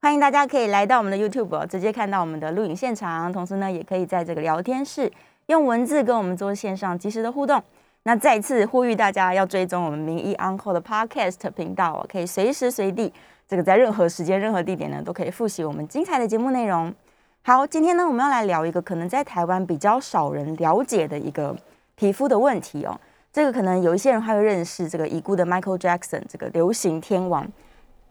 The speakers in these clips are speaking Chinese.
欢迎大家可以来到我们的 YouTube，直接看到我们的录影现场，同时呢，也可以在这个聊天室用文字跟我们做线上及时的互动。那再次呼吁大家要追踪我们名医 Uncle 的 Podcast 频道哦，可以随时随地，这个在任何时间、任何地点呢，都可以复习我们精彩的节目内容。好，今天呢，我们要来聊一个可能在台湾比较少人了解的一个皮肤的问题哦。这个可能有一些人还会认识这个已故的 Michael Jackson，这个流行天王。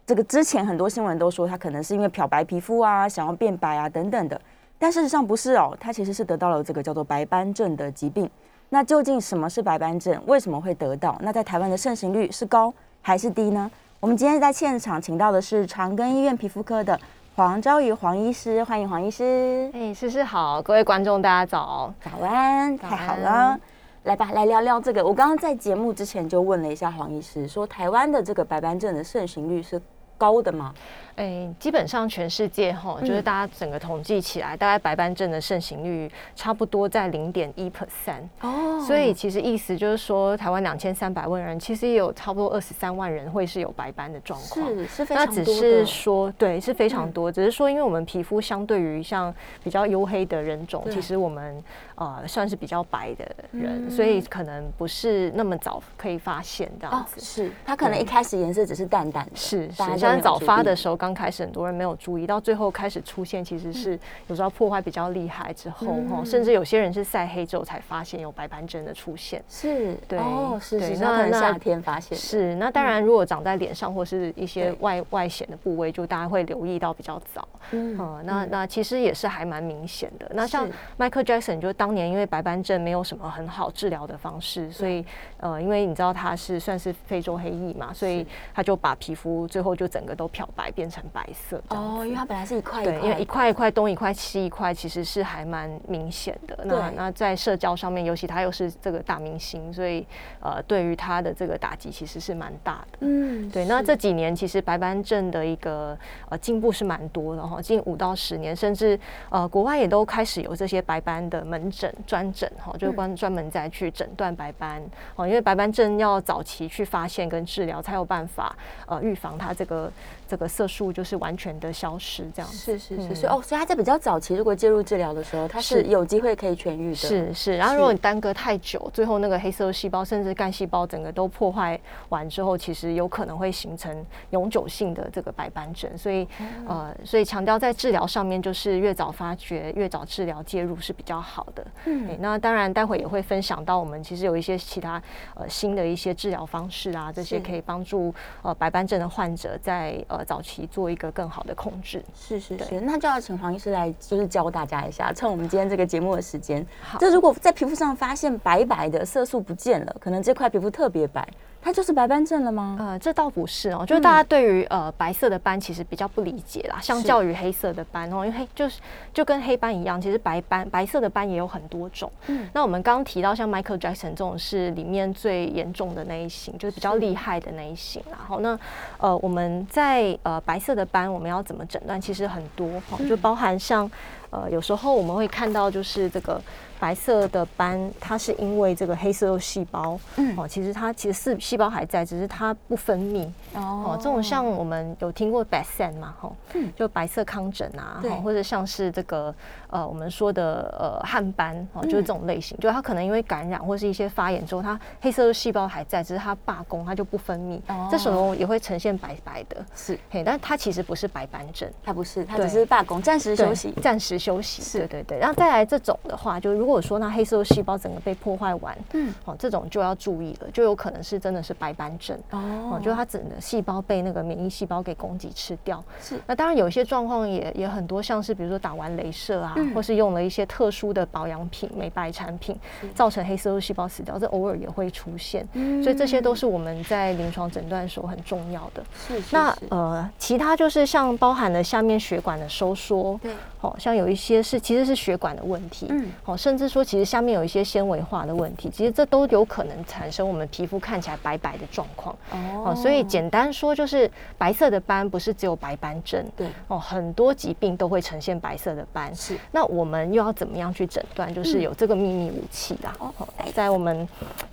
这个之前很多新闻都说他可能是因为漂白皮肤啊，想要变白啊等等的，但事实上不是哦，他其实是得到了这个叫做白斑症的疾病。那究竟什么是白斑症？为什么会得到？那在台湾的盛行率是高还是低呢？我们今天在现场请到的是长庚医院皮肤科的黄昭瑜黄医师，欢迎黄医师。哎，诗诗好，各位观众大家早，早安，太好了，来吧，来聊聊这个。我刚刚在节目之前就问了一下黄医师，说台湾的这个白斑症的盛行率是。高的吗？哎，基本上全世界哈，就是大家整个统计起来，大概白斑症的盛行率差不多在零点一 percent 哦。所以其实意思就是说，台湾两千三百万人，其实也有差不多二十三万人会是有白斑的状况。是是非常多那只是说，对，是非常多。只是说，因为我们皮肤相对于像比较黝黑的人种，其实我们呃算是比较白的人，所以可能不是那么早可以发现这样子。是，它可能一开始颜色只是淡淡的。是是。但早发的时候，刚开始很多人没有注意，到最后开始出现，其实是有时候破坏比较厉害之后，哈，甚至有些人是晒黑之后才发现有白斑症的出现。是，对，哦，是是，那可能夏天发现。是，那当然，如果长在脸上或是一些外外显的部位，就大家会留意到比较早。嗯，那那其实也是还蛮明显的。那像 Michael Jackson，就当年因为白斑症没有什么很好治疗的方式，所以呃，因为你知道他是算是非洲黑裔嘛，所以他就把皮肤最后就整个都漂白变成白色哦，因为它本来是一块，对，因为一块一块东一块西一块，其实是还蛮明显的。那那在社交上面，尤其他又是这个大明星，所以呃，对于他的这个打击其实是蛮大的。嗯，对。那这几年其实白斑症的一个呃进步是蛮多的哈，近五到十年，甚至呃国外也都开始有这些白斑的门诊专诊哈，就关专门在去诊断白斑哦，因为白斑症要早期去发现跟治疗，才有办法呃预防它这个。这个色素就是完全的消失，这样是是是，所以哦，所以它在比较早期，如果介入治疗的时候，它是有机会可以痊愈的。是是，然后如果你耽搁太久，最后那个黑色细胞甚至干细胞整个都破坏完之后，其实有可能会形成永久性的这个白斑症。所以呃，所以强调在治疗上面，就是越早发觉、越早治疗介入是比较好的。嗯，那当然待会也会分享到，我们其实有一些其他呃新的一些治疗方式啊，这些可以帮助呃白斑症的患者在呃。早期做一个更好的控制，是是是，那就要请黄医师来，就是教大家一下，趁我们今天这个节目的时间。好，这如果在皮肤上发现白白的色素不见了，可能这块皮肤特别白。它就是白斑症了吗？呃，这倒不是哦，就是大家对于呃白色的斑其实比较不理解啦，相较于黑色的斑哦，因为黑就是就跟黑斑一样，其实白斑白色的斑也有很多种。嗯，那我们刚刚提到像 Michael Jackson 这种是里面最严重的那一型，就是比较厉害的那一型。然后那呃我们在呃白色的斑我们要怎么诊断？其实很多哈，就包含像呃有时候我们会看到就是这个。白色的斑，它是因为这个黑色细胞，嗯，哦，其实它其实是细胞还在，只是它不分泌。哦，这种像我们有听过白癣嘛，哈，嗯，就白色糠疹啊，或者像是这个呃我们说的呃汗斑，哦，就是这种类型，就它可能因为感染或是一些发炎之后，它黑色素细胞还在，只是它罢工，它就不分泌，这时候也会呈现白白的，是，嘿，但它其实不是白斑疹，它不是，它只是罢工，暂时休息，暂时休息，是。对对对，然后再来这种的话，就如如果说那黑色素细胞整个被破坏完，嗯，哦，这种就要注意了，就有可能是真的是白斑症。哦，就它整个细胞被那个免疫细胞给攻击吃掉。是，那当然有一些状况也也很多，像是比如说打完镭射啊，或是用了一些特殊的保养品、美白产品，造成黑色素细胞死掉，这偶尔也会出现。嗯，所以这些都是我们在临床诊断时候很重要的。是，那呃，其他就是像包含了下面血管的收缩，对，好像有一些是其实是血管的问题，嗯，好，甚至说其实下面有一些纤维化的问题，其实这都有可能产生我们皮肤看起来白白的状况。哦，所以简单说就是白色的斑不是只有白斑症，对，哦，很多疾病都会呈现白色的斑。是，那我们又要怎么样去诊断？就是有这个秘密武器啦。哦，在我们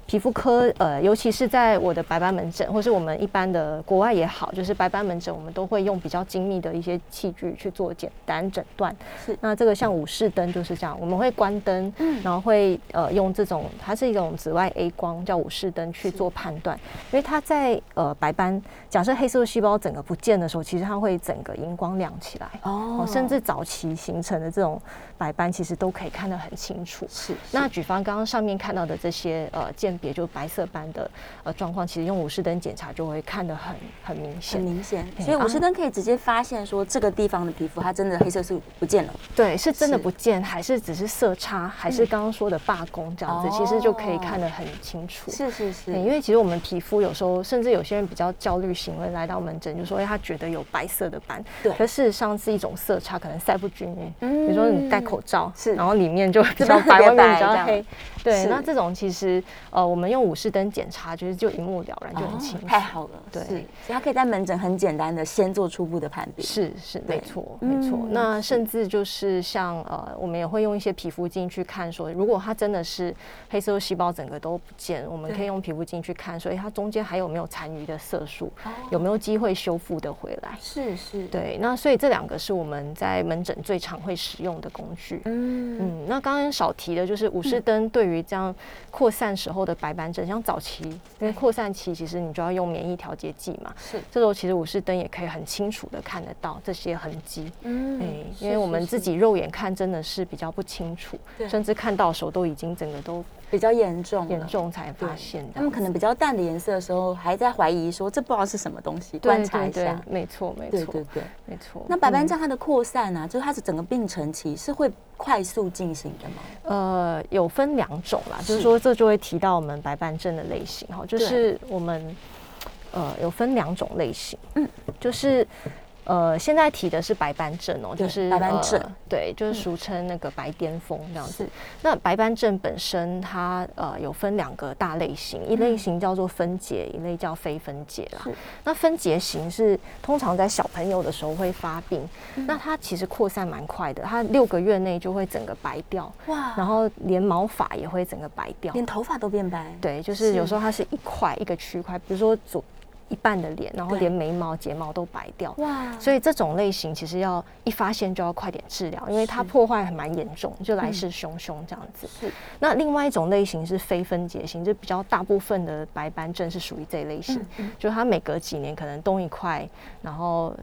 皮肤科，呃，尤其是在我的白斑门诊，或是我们一般的国外也好，就是白斑门诊，我们都会用比较精密的一些器具去做简单诊断。是，那这个像武士灯就是这样，我们会关灯，嗯，然后会呃用这种，它是一种紫外 A 光，叫武士灯去做判断，因为它在呃白斑，假设黑色素细胞整个不见的时候，其实它会整个荧光亮起来，哦，甚至早期形成的这种白斑，其实都可以看得很清楚。是，那举方刚刚上面看到的这些呃鉴别，就白色斑的呃状况，其实用武士灯检查就会看得很很明显，很明显。所以武士灯可以直接发现说这个地方的皮肤它真的黑色素不见了。对，是真的不见，还是只是色差，还是刚刚说的罢工这样子，其实就可以看得很清楚。是是是，因为其实我们皮肤有时候，甚至有些人比较焦虑型，会来到门诊就说，哎，他觉得有白色的斑，对，可事实上是一种色差，可能晒不均匀。嗯，比如说你戴口罩，是，然后里面就比较白，外面比较黑。对，那这种其实呃，我们用武士灯检查，就是就一目了然，就很清楚。太好了，对，所以他可以在门诊很简单的先做初步的判别。是是，没错没错。那甚至就是像呃，我们也会用一些皮肤镜去看，说如果它真的是黑色素细胞整个都不见，我们可以用皮肤镜去看，所以它中间还有没有残余的色素，有没有机会修复的回来？是是，对。那所以这两个是我们在门诊最常会使用的工具。嗯嗯。那刚刚少提的就是武士灯对于于这样扩散时候的白斑症，像早期因为扩散期，其实你就要用免疫调节剂嘛。是，这时候其实武士灯也可以很清楚的看得到这些痕迹。嗯，哎，因为我们自己肉眼看真的是比较不清楚，甚至看到手都已经整个都。比较严重，严重才发现。他们可能比较淡的颜色的时候，还在怀疑说这不知道是什么东西，观察一下。没错，没错，对对对，没错。那白斑症它的扩散呢，就是它的整个病程期是会快速进行的吗？呃，有分两种啦，就是说这就会提到我们白斑症的类型哈，就是我们呃有分两种类型，嗯，就是。呃，现在提的是白斑症哦，就是白斑症，对，就是俗称那个白癜风这样子。那白斑症本身它呃有分两个大类型，一类型叫做分解，一类叫非分解啦。那分解型是通常在小朋友的时候会发病，那它其实扩散蛮快的，它六个月内就会整个白掉，哇，然后连毛发也会整个白掉，连头发都变白。对，就是有时候它是一块一个区块，比如说左。一半的脸，然后连眉毛、睫毛都白掉，哇！所以这种类型其实要一发现就要快点治疗，因为它破坏还蛮严重，就来势汹汹这样子。是。那另外一种类型是非分解型，就比较大部分的白斑症是属于这一类型，就它每隔几年可能东一块，然后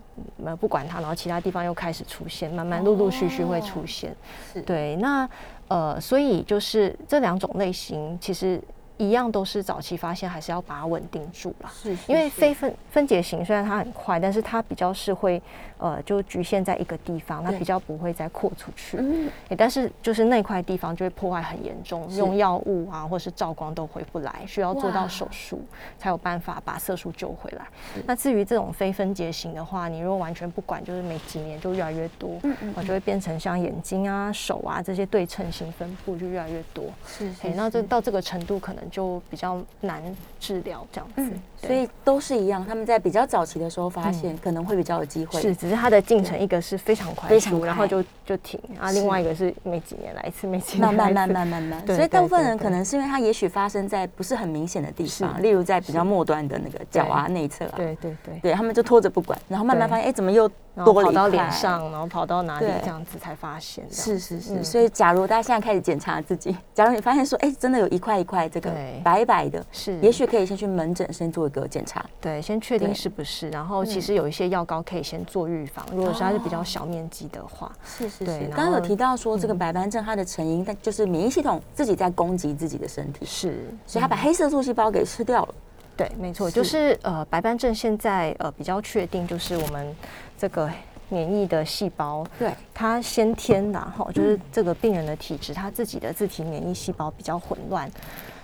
呃不管它，然后其他地方又开始出现，慢慢陆陆续续会出现。是。对，那呃，所以就是这两种类型其实。一样都是早期发现，还是要把它稳定住了。是，因为非分分解型虽然它很快，但是它比较是会呃，就局限在一个地方，它比较不会再扩出去。嗯，但是就是那块地方就会破坏很严重，用药物啊或是照光都回不来，需要做到手术才有办法把色素救回来。那至于这种非分解型的话，你如果完全不管，就是每几年就越来越多，嗯嗯，就会变成像眼睛啊、手啊这些对称型分布就越来越多。是，哎，那这到这个程度可能。就比较难治疗这样子，所以都是一样。他们在比较早期的时候发现，可能会比较有机会。是它的进程，一个是非常快，非常然后就就停啊。另外一个是每几年来一次，每几年慢慢慢慢 慢慢。所以大部分人可能是因为它也许发生在不是很明显的地方，例如在比较末端的那个脚啊内侧啊。对对对，对他们就拖着不管，然后慢慢发现，哎，怎么又然后多跑到脸上，然后跑到哪里这样子才发现。是是是，嗯所以假如大家现在开始检查自己，假如你发现说，哎，真的有一块一块这个白白的，是，也许可以先去门诊先做一个检查。对，先确定是不是，然后其嗯实有一些药膏可以先做预防，如果是它是比哦较小面积的话，是是是，刚刚有提到说这个嗯白斑症它的成因，但就是免疫系统自己在攻击自己的身体，是，所以它把嗯黑色素细胞给吃掉了。对，没错，就是呃，白斑症现在呃比较确定，就是我们这个免疫的细胞，对，它先天的哈，就是嗯这个病人的体质，他自己的自体免疫细胞比较混乱。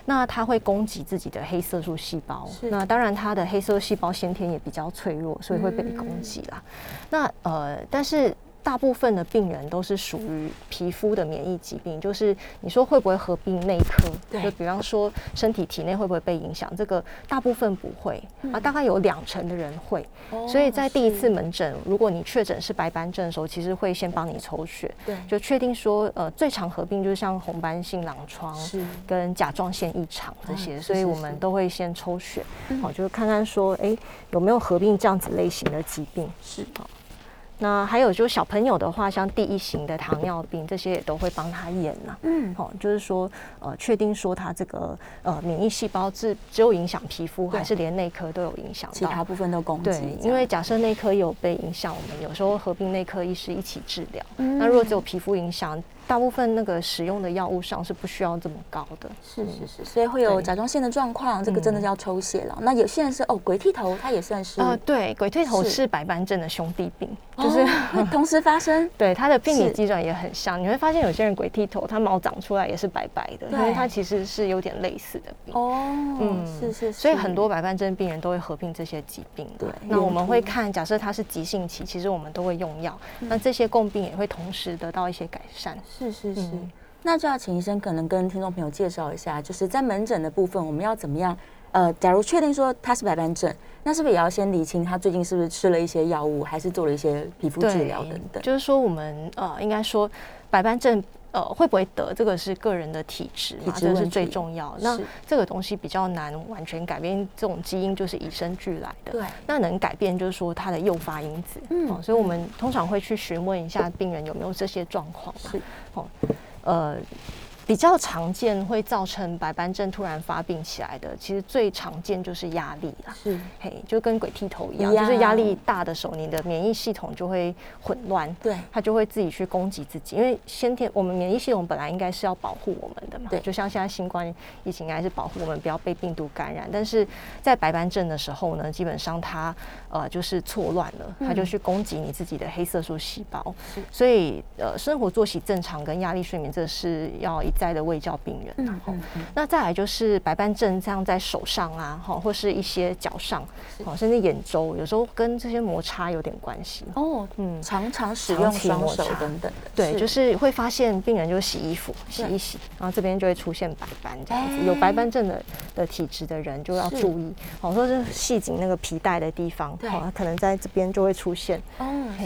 那它会攻击自己的黑色素细胞是，那当然它的黑色素细胞先天也比较脆弱，所以会被嗯攻击啦。那呃，但是大部分的病人都是属于皮肤的免疫疾病，就是你说会不会合并内科？对。就比方说身体体内会不会被影响？这个大部分不会、啊，大概有两成的人会。所以在第一次哦门诊，如果你确诊是白斑症的时候，其实会先帮你抽血，对。就确定说，呃，最常合并就是像红斑性狼疮是。跟甲状腺异常这些，嗯所以我们都会先抽血，嗯。好、就是看看说，哎、有没有合并这样子类型的疾病。是那还有就是小朋友的话，像第一型的糖尿病，这些也都会帮他验呐、嗯好、就是说，呃，确定说他这个呃免疫细胞是只有影响皮肤，对还是连内科都有影响？其他部分都攻击对，，因为假设内科有被影响，我们有时候合并内科医师一起治疗。嗯那如果只有皮肤影响，大部分那个使用的药物上是不需要这么高的。是是是，所以会有甲状腺的状况，这个真的嗯要抽血了。那有些人是哦，鬼剃头，它也算是呃，对，鬼剃头是是白斑症的兄弟病，就是、哦会同时发生。对它的病理是机转也很像。你会发现有些人鬼剃头，它毛长出来也是白白的，因对为它其实是有点类似的病。哦，嗯是是是，所以很多白斑症病人都会合并这些疾病。对那我们会看，假设它是急性期，其实我们都会用药，嗯那这些共病也会同时得到一些改善。是是是。嗯那就要请医生可能跟听众朋友介绍一下，就是在门诊的部分，我们要怎么样？呃，假如确定说他是白斑症，那是不是也要先理清他最近是不是吃了一些药物，还是做了一些皮肤治疗等等？就是说我们呃，应该说白斑症。呃，会不会得这个是个人的体质嘛，这个是最重要。那这个东西比较难完全改变，这种基因就是与生俱来的。对那能改变就是说它的诱发因子。嗯哦，所以我们通常会去询问一下病人有没有这些状况嘛。是哦，呃，比较常见会造成白斑症突然发病起来的，其实最常见就是压力啦。是，嘿，就跟鬼剃头一样，就是压力大的时候，你的免疫系统就会混乱，对。它就会自己去攻击自己。因为先天我们免疫系统本来应该是要保护我们的嘛，对。就像现在新冠疫情应该是保护我们不要被病毒感染，但是在白斑症的时候呢，基本上它呃就是错乱了，它就嗯去攻击你自己的黑色素细胞。是，所以呃生活作息正常跟压力睡眠这是要一再的胃教病人。嗯吼嗯嗯，那再来就是白斑症，这样在手上啊，哈，或是一些脚上，哦，甚至眼周，有时候跟这些摩擦有点关系。哦，嗯，常常使用双手等等的，对，就是会发现病人就洗衣服，洗一洗，然后这边就会出现白斑这样子。哎有白斑症的的体质的人就要注意，哦，说是系紧那个皮带的地方，对哦，可能在这边就会出现。哦，是，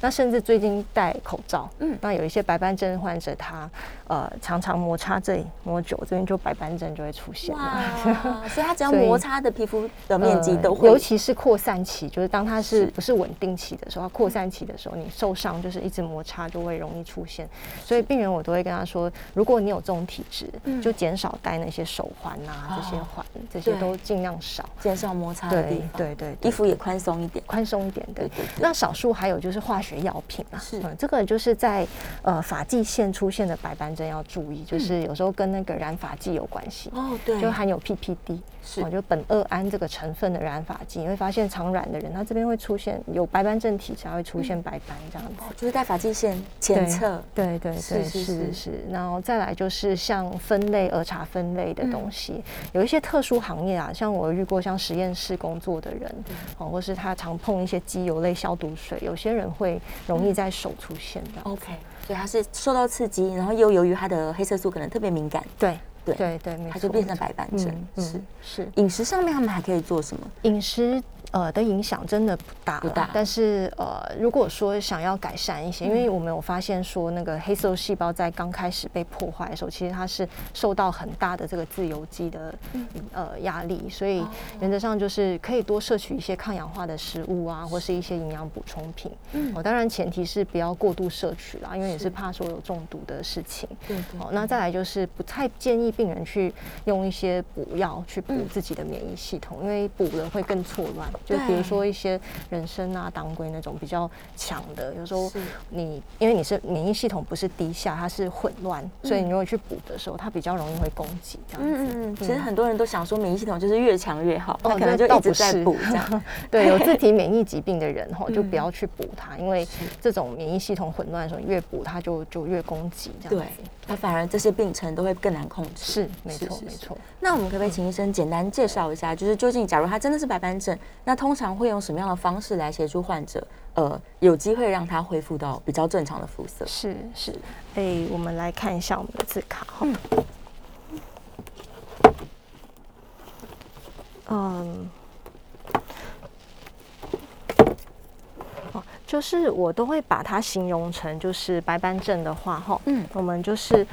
那甚至最近戴口罩，嗯嗯，那有一些白斑症患者，他呃常常摩擦这里摩久，这边就白斑症就会出现了。哇，所以它只要摩擦的皮肤的面积都呃会，尤其是扩散期，就是当它是是不是稳定期的时候，它扩散期的时候，你受伤就是一直摩擦就会容易出现。所以病人我都会跟他说，如果你有这种体质，嗯就减少戴那些手环啊，这些哦环这些都尽量少。减少摩擦的地对方，对对对衣服也宽松一点，宽松一点的对。对对，那少数还有就是化学药品啊，是嗯，这个就是在呃发际线出现的白斑症要注意，就是有时候跟那个染发剂有关系。哦对，就含有 PPD，是。哦，就苯二胺这个成分的染发剂，你会发现常染的人，他这边会出现有白斑症体质，还会出现白斑这样子。哦就是在发际线前侧，对对对，是是是。是。是，然后再来就是像分类儿茶分类的东西，有一些特殊行业啊，像我遇过像实验室工作的人，哦，或是他常碰一些机油类消毒水，有些人会容易在手出现的。OK，所以它是受到刺激，然后又由于它的黑色素可能特别敏感，对对对对，它就变成白斑症。嗯是嗯是。饮食上面他们还可以做什么？饮食呃的影响真的不大，不大。但是呃，如果说想要改善一些，因为我们有发现说，那个黑色细胞在刚开始被破坏的时候，其实它是受到很大的这个自由基的呃压力，所以原则上就是可以多摄取一些抗氧化的食物啊，或是一些营养补充品。嗯，哦，当然前提是不要过度摄取啦，因为也是怕说有中毒的事情。对。哦，那再来就是不太建议病人去用一些补药去补自己的免疫系统，因为补了会更错乱。就比如说一些人参啊、当归那种比较强的，有时候你因为你是免疫系统不是低下，它是混乱，所以你如果去补的时候，它比较容易会攻击这样子。嗯嗯嗯。其实很多人都想说免疫系统就是越强越好，他可能就一直在补这样。对，有自体 免疫疾病的人哈，就不要去补它，因为这种免疫系统混乱的时候，越补它就就越攻击这样子。对，它反而这些病程都会更难控制。是，没错没错。那我们可不可以请医生简单介绍一下，就是究竟假如他真的是白斑症，那通常会用什么样的方式来协助患者，呃，有机会让他恢复到比较正常的肤色？是是，哎，我们来看一下我们的字卡哈。嗯。哦，就是我都会把它形容成就是白斑症的话哈，嗯，我们就是。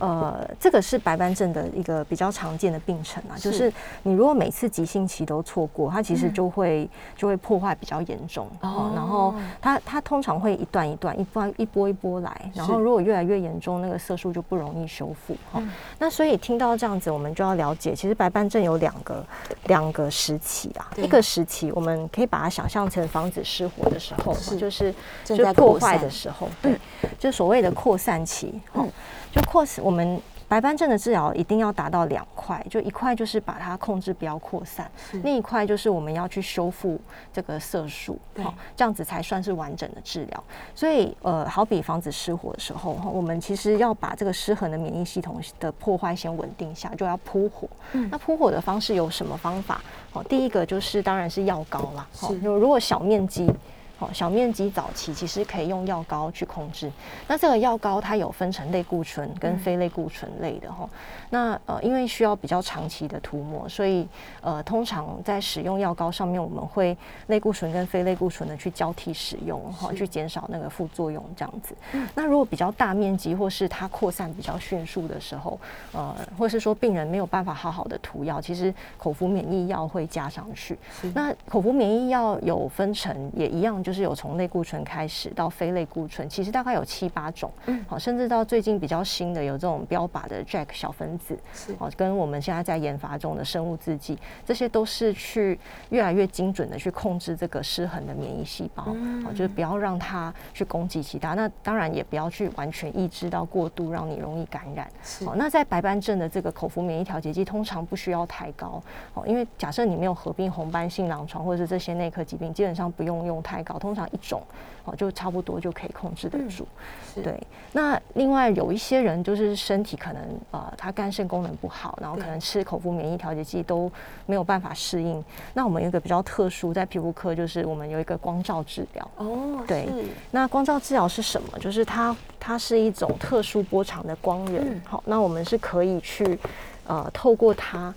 呃，这个是白斑症的一个比较常见的病程啊，就是你如果每次急性期都错过，它其实就会就会破坏比较严重哦。然后它它通常会一段一段、一波一波一波来，然后如果越来越严重，那个色素就不容易修复哈。那所以听到这样子，我们就要了解，其实白斑症有两个两个时期啊。一个时期我们可以把它想象成房子失火的时候，就是就破坏的时候，对，就所谓的扩散期，嗯。就扩散，我们白斑症的治疗一定要达到两块，就一块就是把它控制不要扩散，另一块就是我们要去修复这个色素，好，这样子才算是完整的治疗。所以，呃，好比防止失火的时候，我们其实要把这个失衡的免疫系统的破坏先稳定下，就要扑火。那扑火的方式有什么方法？好，第一个就是当然是药膏啦。好，如果小面积。哦，小面积早期其实可以用药膏去控制。那这个药膏它有分成类固醇跟非类固醇类的哈。那呃，因为需要比较长期的涂抹，所以呃，通常在使用药膏上面，我们会类固醇跟非类固醇的去交替使用哈，去减少那个副作用这样子。那如果比较大面积或是它扩散比较迅速的时候，呃，或是说病人没有办法好好的涂药，其实口服免疫药会加上去。那口服免疫药有分成，也一样。就是有从类固醇开始到非类固醇，其实大概有七八种，嗯，好，甚至到最近比较新的有这种标靶的 Jack 小分子，是，哦，跟我们现在在研发中的生物制剂，这些都是去越来越精准的去控制这个失衡的免疫细胞，哦，就是不要让它去攻击其他，那当然也不要去完全抑制到过度，让你容易感染。哦，那在白斑症的这个口服免疫调节剂通常不需要太高，哦，因为假设你没有合并红斑性狼疮或者是这些内科疾病，基本上不用用太高。通常一种哦，就差不多就可以控制得住。对，那另外有一些人就是身体可能呃，他肝肾功能不好，然后可能吃口服免疫调节剂都没有办法适应。那我们有一个比较特殊，在皮肤科就是我们有一个光照治疗。哦，对。那光照治疗是什么？就是它它是一种特殊波长的光源。好，那我们是可以去呃透过它。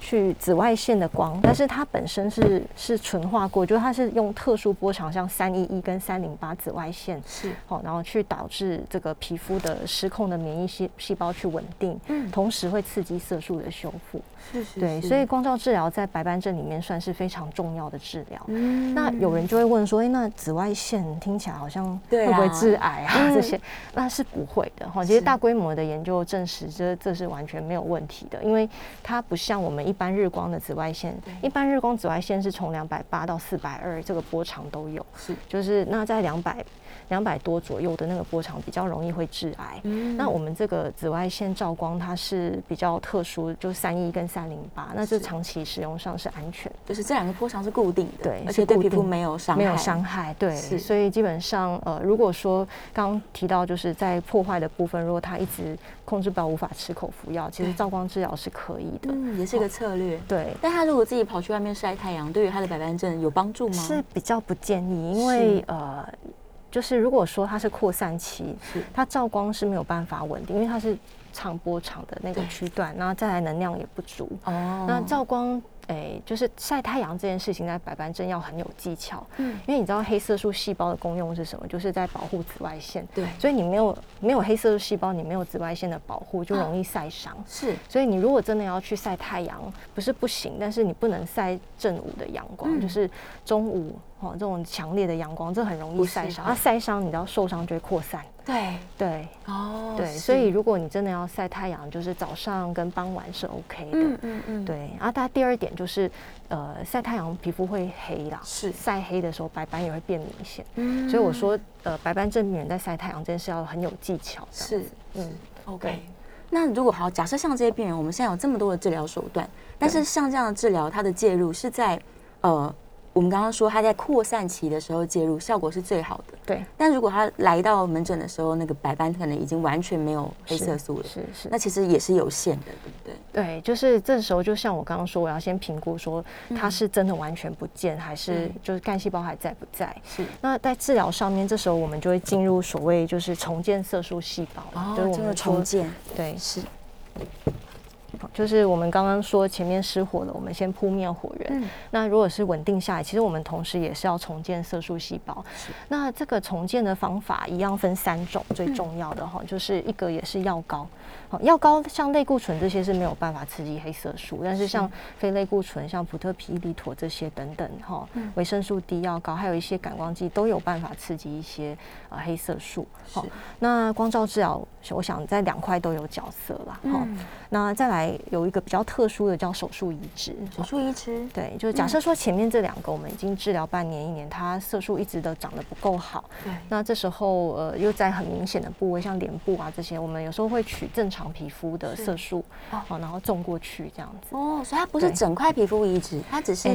去紫外线的光，但是它本身是是纯化过，就是它是用特殊波长，像三一一跟三零八紫外线，是。哦，然后去导致这个皮肤的失控的免疫细细胞去稳定，嗯，同时会刺激色素的修复，是是，对，所以光照治疗在白斑症里面算是非常重要的治疗。嗯，那有人就会问说，哎，那紫外线听起来好像会不会致癌啊？这些那是不会的哈。其实大规模的研究证实，这这是完全没有问题的，因为它不像我们一。一般日光的紫外线，一般日光紫外线是从两百八到四百二，这个波长都有。是，就是那在两百两百多左右的那个波长比较容易会致癌。嗯，那我们这个紫外线照光它是比较特殊，就三一跟三零八，那这长期使用上是安全。就是这两个波长是固定的，对，而且对皮肤没有伤害，没有伤害。对，所以基本上呃，如果说刚刚提到就是在破坏的部分，如果它一直控制不了，无法吃口服药，其实照光治疗是可以的，嗯，也是一个策略。对，但他如果自己跑去外面晒太阳，对于他的白斑症有帮助吗？是比较不建议，因为呃，就是如果说它是扩散期，它照光是没有办法稳定，因为它是长波长的那个区段，然后再来能量也不足。哦，那照光。诶，就是晒太阳这件事情在白斑症要很有技巧，嗯，因为你知道黑色素细胞的功用是什么？就是在保护紫外线，对，所以你没有没有黑色素细胞，你没有紫外线的保护，就容易晒伤。是，所以你如果真的要去晒太阳，不是不行，但是你不能晒正午的阳光，就是中午哦这种强烈的阳光，这很容易晒伤。那晒伤，你知道受伤就会扩散。对对哦，对，所以如果你真的要晒太阳，就是早上跟傍晚是 OK 的。嗯嗯嗯，对。然后，它第二点就是，呃，晒太阳皮肤会黑啦，是晒黑的时候白斑也会变明显。嗯，所以我说，呃，白斑症病人在晒太阳这件事要很有技巧。是，嗯，OK。那如果好，假设像这些病人，我们现在有这么多的治疗手段，但是像这样的治疗，它的介入是在呃。我们刚刚说，他在扩散期的时候介入效果是最好的。对。但如果他来到门诊的时候，那个白斑可能已经完全没有黑色素了。是是。那其实也是有限的，对不对？对，就是这时候，就像我刚刚说，我要先评估说它是真的完全不见，还是就是干细胞还在不在？是。那在治疗上面，这时候我们就会进入所谓就是重建色素细胞。哦，这个重建。对，是。就是我们刚刚说前面失火了，我们先扑灭火源。那如果是稳定下来，其实我们同时也是要重建色素细胞。那这个重建的方法一样分三种，最重要的哈，就是一个也是药膏。好，药膏像类固醇这些是没有办法刺激黑色素，但是像非类固醇，像普特皮利妥这些等等哈，维生素 D 药膏，还有一些感光剂都有办法刺激一些呃黑色素。好，那光照治疗，我想在两块都有角色啦。哈，那再来有一个比较特殊的叫手术移植。手术移植，对，就是假设说前面这两个我们已经治疗半年一年，它色素一直都长得不够好。对，那这时候呃又在很明显的部位，像脸部啊这些，我们有时候会取正常。皮肤的色素，哦，然后种过去这样子哦，所以它不是整块皮肤移植，它只是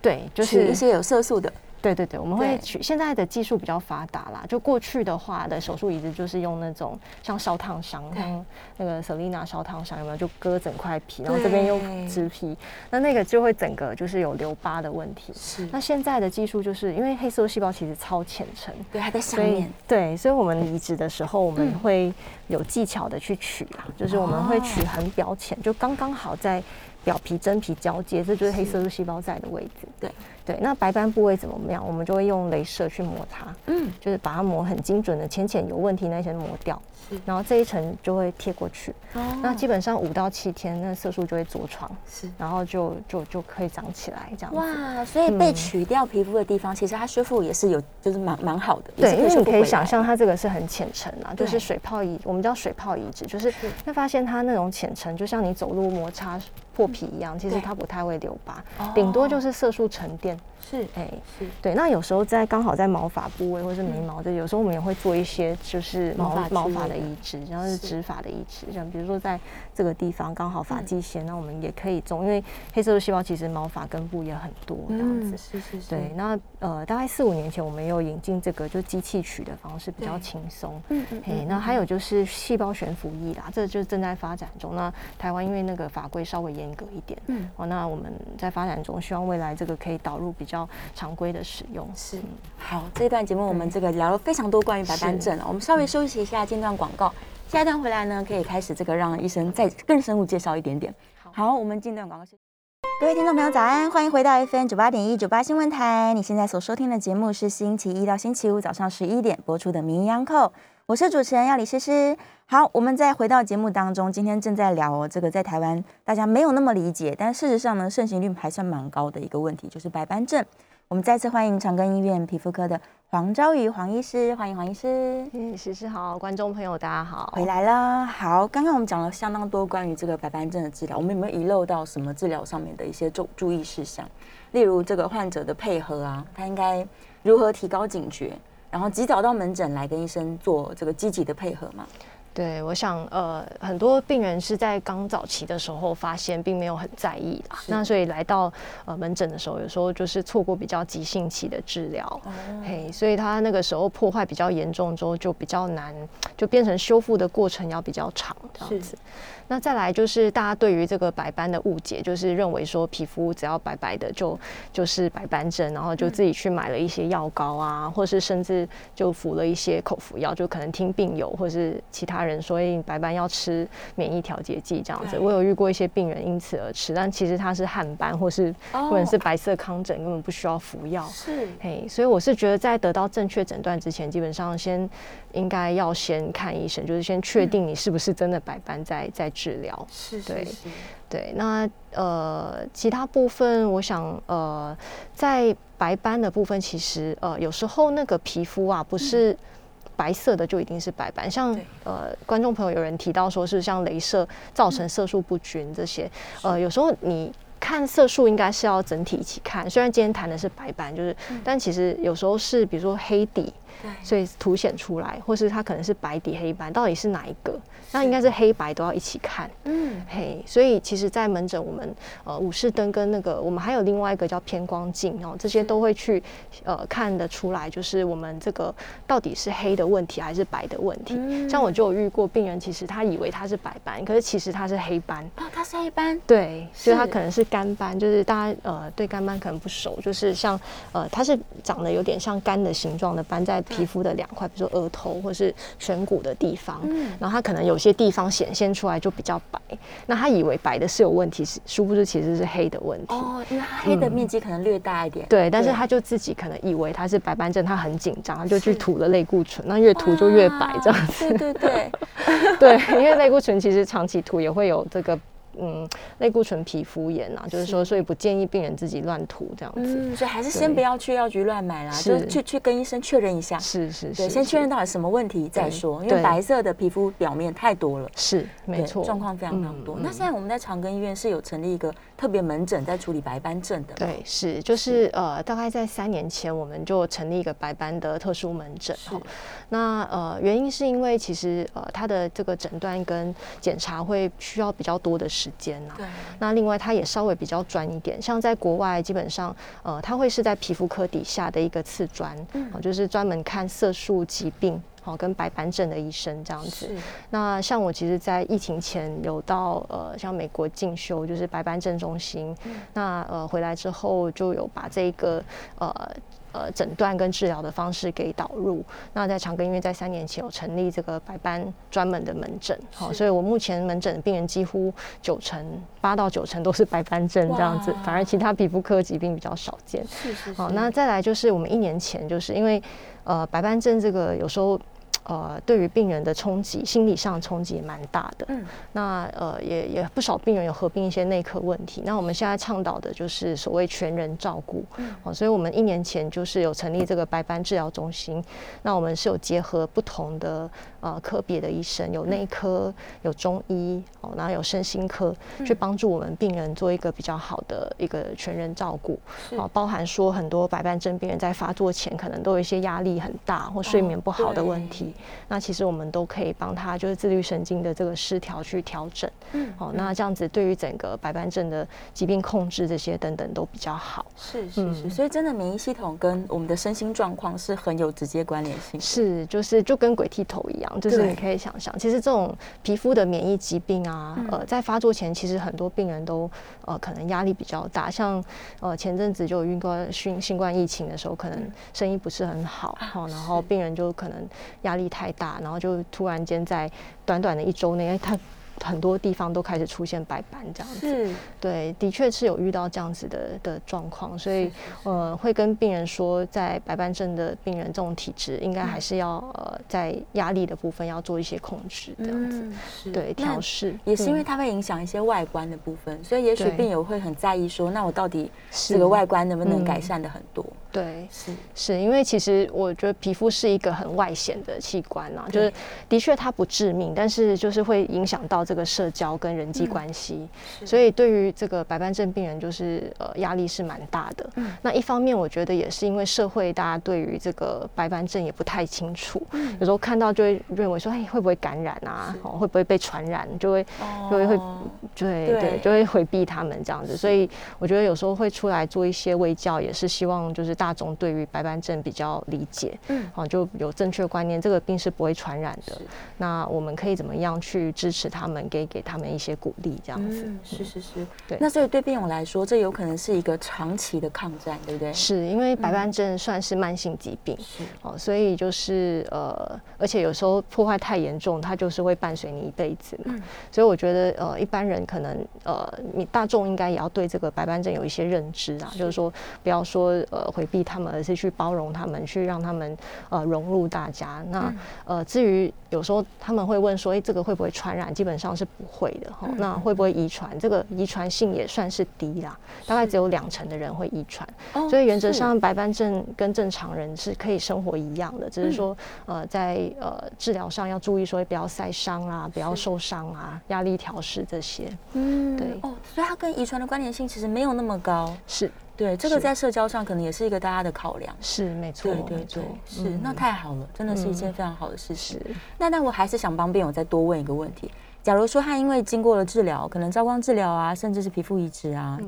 对，就是一些有色素的。对对对，我们会取现在的技术比较发达啦。就过去的话的手术移植，就是用那种像烧烫伤，像那个 Selina 烧烫伤有没有？就割整块皮，然后这边用植皮，那那个就会整个就是有留疤的问题。是。那现在的技术就是因为黑色素细胞其实超浅层，对，还在上面。对，所以我们移植的时候，我们会有技巧的去取啊，就是我们会取很表浅，就刚刚好在表皮真皮交接，这就是黑色素细胞在的位置。对。对，那白斑部位怎么样？我们就会用镭射去磨它，嗯，就是把它磨很精准的，浅浅有问题那些磨掉，然后这一层就会贴过去。哦，那基本上五到七天，那色素就会着床，是，然后就就就可以长起来这样。哇，所以被取掉皮肤的地方，其实它修复也是有，就是蛮蛮好的。对，因为你可以想象它这个是很浅层啊，就是水泡移，我们叫水泡移植，就是会发现它那种浅层，就像你走路摩擦。破皮一样，其实它不太会留疤，顶多就是色素沉淀。time. 是，哎，是对。那有时候在刚好在毛发部位或是眉毛的，有时候我们也会做一些就是毛毛发的移植，然后是植发的移植，像比如说在这个地方刚好发际线，那我们也可以种，因为黑色素细胞其实毛发根部也很多这样子。是是是。对，那呃，大概四五年前我们有引进这个就机器取的方式，比较轻松。嗯嗯。哎，那还有就是细胞悬浮翼啦，这就是正在发展中。那台湾因为那个法规稍微严格一点，嗯，哦，那我们在发展中，希望未来这个可以导入比较。常规的使用是好，这一段节目我们这个聊了非常多关于白斑症了。我们稍微休息一下，间段广告，下一段回来呢，可以开始这个让医生再更深入介绍一点点。好，我们进段广告。各位听众朋友，早安，欢迎回到 FM 九八点一九八新闻台。你现在所收听的节目是星期一到星期五早上十一点播出的《名医央叩》，我是主持人要李诗诗。好，我们再回到节目当中，今天正在聊这个在台湾大家没有那么理解，但事实上呢，盛行率还算蛮高的一个问题，就是白斑症。我们再次欢迎长庚医院皮肤科的黄昭瑜黄医师，欢迎黄医师。嗯，诗诗好，观众朋友大家好，回来了。好，刚刚我们讲了相当多关于这个白斑症的治疗，我们有没有遗漏到什么治疗上面的一些注注意事项？例如这个患者的配合啊，他应该如何提高警觉，然后及早到门诊来跟医生做这个积极的配合嘛？对，我想呃，很多病人是在刚早期的时候发现，并没有很在意啦。那所以来到呃门诊的时候，有时候就是错过比较急性期的治疗，嘿，所以他那个时候破坏比较严重之后，就比较难，就变成修复的过程要比较长这样子。那再来就是大家对于这个白斑的误解，就是认为说皮肤只要白白的就就是白斑症，然后就自己去买了一些药膏啊，或是甚至就服了一些口服药，就可能听病友或是其他。人说，哎，白斑要吃免疫调节剂这样子。我有遇过一些病人因此而吃，但其实他是汗斑或是或者是白色糠疹，根本不需要服药。是，嘿，所以我是觉得在得到正确诊断之前，基本上先应该要先看医生，就是先确定你是不是真的白斑在在治疗。是，对，对。那呃，其他部分，我想呃，在白斑的部分，其实呃，有时候那个皮肤啊，不是白色的就一定是白斑。像呃，观众朋友有人提到说是像镭射造成色素不均这些，呃，有时候你看色素应该是要整体一起看。虽然今天谈的是白斑，就是，但其实有时候是比如说黑底。所以凸显出来，或是它可能是白底黑斑，到底是哪一个？那应该是黑白都要一起看。嗯，嘿，所以其实，在门诊我们呃武士灯跟那个我们还有另外一个叫偏光镜哦，这些都会去呃看得出来，就是我们这个到底是黑的问题还是白的问题。像我就有遇过病人，其实他以为他是白斑，可是其实他是黑斑。哦，他是黑斑。对，所以他可能是干斑，就是大家呃对干斑可能不熟，就是像呃它是长得有点像肝的形状的斑在。皮肤的两块，比如说额头或是颧骨的地方，嗯，然后他可能有些地方显现出来就比较白，那他以为白的是有问题，是殊不知其实是黑的问题哦，因为黑的面积可能略大一点，对，但是他就自己可能以为他是白斑症，他很紧张，就去涂了类固醇，那越涂就越白这样子，对对对，对，因为类固醇其实长期涂也会有这个。嗯，类固醇皮肤炎啊，就是说，所以不建议病人自己乱涂这样子。嗯，所以还是先不要去药局乱买啦，就去去跟医生确认一下。是是，对，先确认到底什么问题再说。因为白色的皮肤表面太多了，是没错，状况非常非常多。那现在我们在长庚医院是有成立一个特别门诊在处理白斑症的。对，是就是呃，大概在三年前我们就成立一个白斑的特殊门诊。是。那呃，原因是因为其实呃，它的这个诊断跟检查会需要比较多的时间呐。对。那另外，它也稍微比较专一点，像在国外，基本上呃，它会是在皮肤科底下的一个次专，嗯，就是专门看色素疾病，好跟白斑症的医生这样子。那像我其实，在疫情前有到呃，像美国进修，就是白斑症中心。嗯。那呃，回来之后就有把这个呃。呃，诊断跟治疗的方式给导入。那在长庚医院，在三年前有成立这个白斑专门的门诊，好，所以我目前门诊的病人几乎九成八到九成都是白斑症这样子，反而其他皮肤科疾病比较少见。是是。好，那再来就是我们一年前，就是因为呃白斑症这个有时候。呃，对于病人的冲击，心理上冲击也蛮大的。嗯，那呃，也也不少病人有合并一些内科问题。那我们现在倡导的就是所谓全人照顾。嗯，哦，所以我们一年前就是有成立这个白斑治疗中心。那我们是有结合不同的呃科别的医生，有内科，有中医，哦，然后有身心科，去帮助我们病人做一个比较好的一个全人照顾。哦，包含说很多白斑症病人在发作前可能都有一些压力很大或睡眠不好的问题。那其实我们都可以帮他，就是自律神经的这个失调去调整。嗯，好，那这样子对于整个白斑症的疾病控制这些等等都比较好。是是是，所以真的免疫系统跟我们的身心状况是很有直接关联性。是，就是就跟鬼剃头一样，就是你可以想象，其实这种皮肤的免疫疾病啊，呃，在发作前，其实很多病人都呃可能压力比较大，像呃前阵子就有遇过新新冠疫情的时候，可能生意不是很好，好，然后病人就可能压力太大，然后就突然间在短短的一周内，他。很多地方都开始出现白斑这样子，对，的确是有遇到这样子的的状况，所以呃会跟病人说，在白斑症的病人这种体质，应该还是要呃在压力的部分要做一些控制这样子，对，调试。也是因为它会影响一些外观的部分，所以也许病友会很在意说，那我到底这个外观能不能改善的很多？对，是。是因为其实我觉得皮肤是一个很外显的器官啊，就是的确它不致命，但是就是会影响到这个社交跟人际关系，所以对于这个白斑症病人，就是呃压力是蛮大的。那一方面，我觉得也是因为社会大家对于这个白斑症也不太清楚，有时候看到就会认为说，哎，会不会感染啊？哦，会不会被传染？就会就会会，对对，就会回避他们这样子。所以我觉得有时候会出来做一些微教，也是希望就是大。众对于白斑症比较理解，嗯，啊，就有正确观念，这个病是不会传染的。那我们可以怎么样去支持他们们，给给他们一些鼓励，这样子。嗯，是是是，对那所以对病友来说，这有可能是一个长期的抗战，对不对？是因为白斑症算是慢性疾病，是，哦，所以就是呃，而且有时候破坏太严重，它就是会伴随你一辈子嘛。嗯所以我觉得呃，一般人可能呃，你大众应该也要对这个白斑症有一些认知啊，就是说不要说呃回避他们，而是去包容他们，去让他们呃融入大家。那嗯呃，至于有时候他们会问说，哎、这个会不会传染？基本上是不会的哈。嗯那会不会遗传？这个遗传性也算是低啦，大概只有两成的人会遗传。哦所以原则上，白斑症跟正常人是可以生活一样的，只是说，嗯呃，在呃治疗上要注意说不要晒伤啊，不要受伤啊，压力调试这些嗯对哦，所以它跟遗传的关联性其实没有那么高。是对，这个在社交上可能也是一个大家的考量。是没错，对对没错对，是，那嗯太好了，真的是一件嗯非常好的事情。是那但我还是想帮病友再多问一个问题：假如说他因为经过了治疗，可能照光治疗啊，甚至是皮肤移植啊，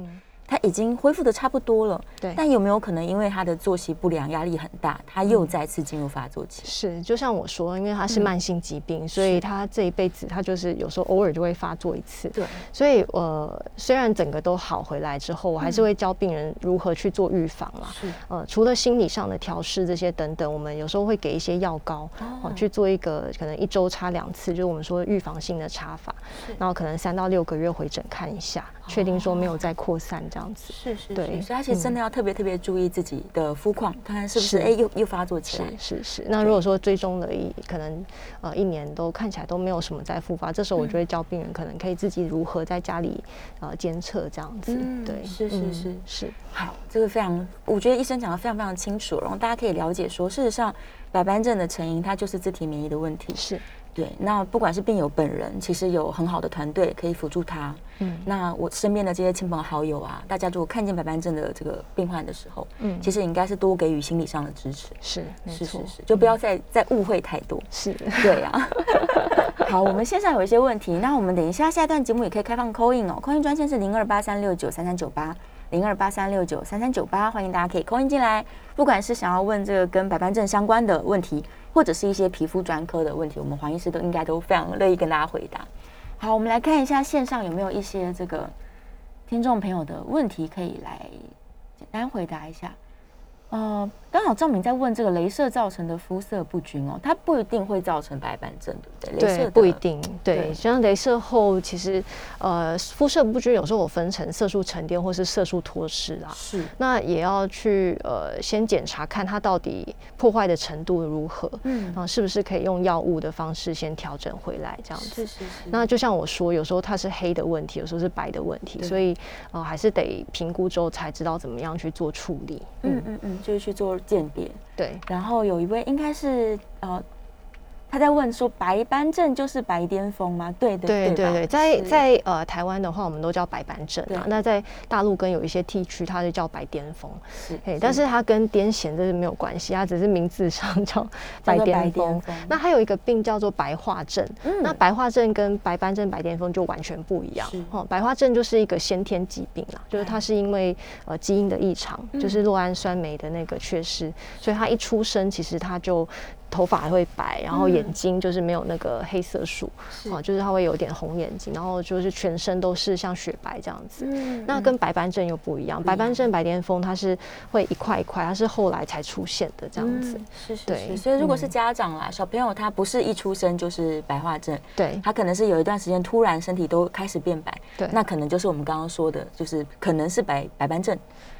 他已经恢复的差不多了，对。但有没有可能因为他的作息不良、压力很大，他又再次进入发作期？是，就像我说，因为他是嗯慢性疾病，所以他这一辈子他就是有时候偶尔就会发作一次。对，所以呃，虽然整个都好回来之后，我还是会教病人如何去做预防啦。是呃，除了心理上的调试这些等等，我们有时候会给一些药膏，哦、哦去做一个可能一周擦两次，就是我们说预防性的擦法，然后可能三到六个月回诊看一下，确定说没有再扩散这样子。是是对是，所以他其实真的要特别特别注意自己的肤况，看看是不是是哎又又发作起来。是是，那如果说追踪了一可能呃一年都看起来都没有什么再复发，这时候我就会教病人可能可以自己如何在家里呃监测这样子。嗯对，是是嗯是是，好，这个非常，我觉得医生讲的非常非常清楚，然后大家可以了解说，事实上白斑症的成因它就是自体免疫的问题。是，对，那不管是病友本人，其实有很好的团队可以辅助他。嗯那我身边的这些亲朋好友啊，大家如果看见白斑症的这个病患的时候，嗯，其实应该是多给予心理上的支持。是是是，是，就不要再再误会太多。是对呀、好，我们线上有一些问题，那我们等一下下一段节目也可以开放 call in 哦，call in 专线是零二八三六九三三九八零二八三六九三三九八，欢迎大家可以 call in 进来，不管是想要问这个跟白斑症相关的问题，或者是一些皮肤专科的问题，我们黄医师都应该都非常乐意跟大家回答。好，我们来看一下线上有没有一些这个听众朋友的问题，可以来简单回答一下。呃，刚好赵敏在问这个镭射造成的肤色不均哦，它不一定会造成白板症，对不对？对，不一。定。对对，像镭射后，其实呃肤色不均，有时候我分成色素沉淀或是色素脱失啊。是，那也要去呃先检查看它到底破坏的程度如何，嗯，啊，是不是可以用药物的方式先调整回来这样子。是是是。那就像我说，有时候它是黑的问题，有时候是白的问题，所以呃还是得评估之后才知道怎么样去做处理。嗯嗯嗯，就是去做鉴别。对，然后有一位应该是呃，他在问说白斑症就是白癜风吗？对的，吧对对对，在在呃台湾的话，我们都叫白斑症啊。那在大陆跟有一些地区，它就叫白癜风。是嘿，但是它跟癫痫这是没有关系，它只是名字上叫 白癜风风。那还有一个病叫做白化症，嗯那白化症跟白斑症、白癜风就完全不一样。哦，白化症就是一个先天疾病啦，就是它是因为呃基因的异常，嗯就是酪氨酸酶的那个缺失，所以它一出生其实它就头发还会白，然后嗯。眼睛就是没有那个黑色素，是。哦，就是它会有点红眼睛，然后就是全身都是像雪白这样子。嗯。那跟白斑症又不一样，白斑症、白癜风它是会一块一块，它是后来才出现的这样子。嗯是是对是，所以如果是嗯。家长啦，小朋友他不是一出生就是白化症，对。他可能是有一段时间突然身体都开始变白，对。那可能就是我们刚刚说的，就是可能是白白斑症。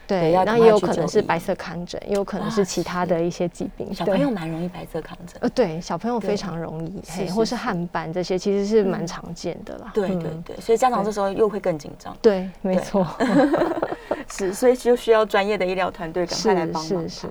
对对要，赶那也有可能是白色糠疹，也有可能是其他的一些疾病。小朋友蛮容易白色糠疹。呃，对，小朋友非常容易，或是汗斑这些，其实是嗯蛮常见的啦。对嗯对对，所以家长对这时候又会更紧张，对，没对错，是，所以就需要专业的医疗团队赶快来是帮忙。是是，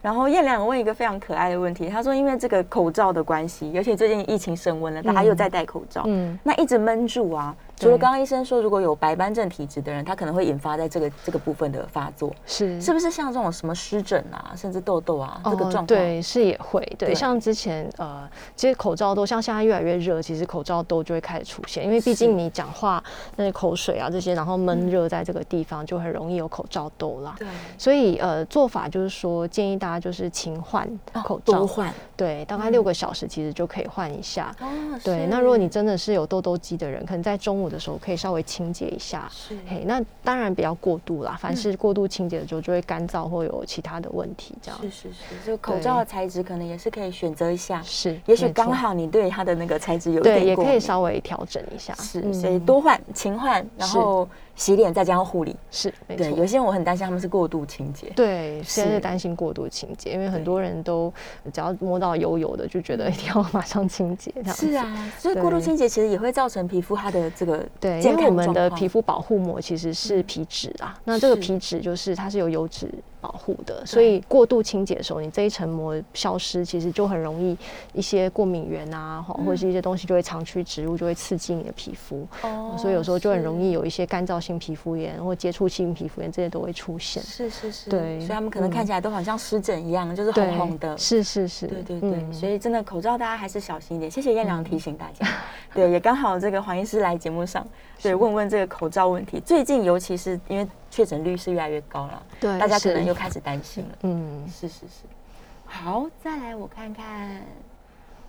然后燕良问一个非常可爱的问题，他说因为这个口罩的关系，而且最近疫情升温了，大家又在戴口罩，嗯，那一直闷住啊，除了刚刚医生说，如果有白斑症体质的人，他可能会引发在这个这个部分的发作，是是不是像这种什么湿疹啊，甚至痘痘啊这个状况？对，是也会。对对，像之前呃，其实口罩痘，像现在越来越热，其实口罩痘就会开始出现，因为毕竟你讲话那些口水啊这些，然后闷热在这个地方，就很容易有口罩痘啦。对，所以呃，做法就是说，建议大家就是勤换口罩，多换。对，大概六个小时其实就可以换一下。哦，对，那如果你真的是有痘痘肌的人，可能在中午的时候可以稍微清洁一下。是。嘿，那当然不要过度啦，凡是过度清洁的时候就会干燥或有其他的问题，这样。是是是，就口罩的材质可能也是可以选择一下，是，也许刚好你对它的那个材质有点对，也可以稍微调整一下。是，嗯所以多换、勤换，然后洗脸再加上护理。是没对，有。些人我很担心他们是过度清洁。对，现在是是担心过度清洁，因为很多人都只要摸到油油的，就觉得一定要马上清洁这样子。是啊，所以过度清洁其实也会造成皮肤它的这个对，因为我们的皮肤保护膜其实是皮脂啊，那这个皮脂就是它是有油脂保护的，所以过度清洁的时候，你这一层膜消失，其实就很容易一些过敏源啊，或或者是一些东西就会长驱植入，就会刺激你的皮肤，哦所以有时候就很容易。有一些干燥性皮肤炎或接触性皮肤炎这些都会出现。是是是，对所以他们可能嗯看起来都好像湿疹一样，就是红红的。是是是，对对对，嗯所以真的口罩大家还是小心一点。谢谢燕良提醒大家。对，也刚好这个黄医师来节目上，对，问问这个口罩问题。最近尤其是因为确诊率是越来越高了，对，大家可能又开始担心了。嗯是是是，好，再来我看看。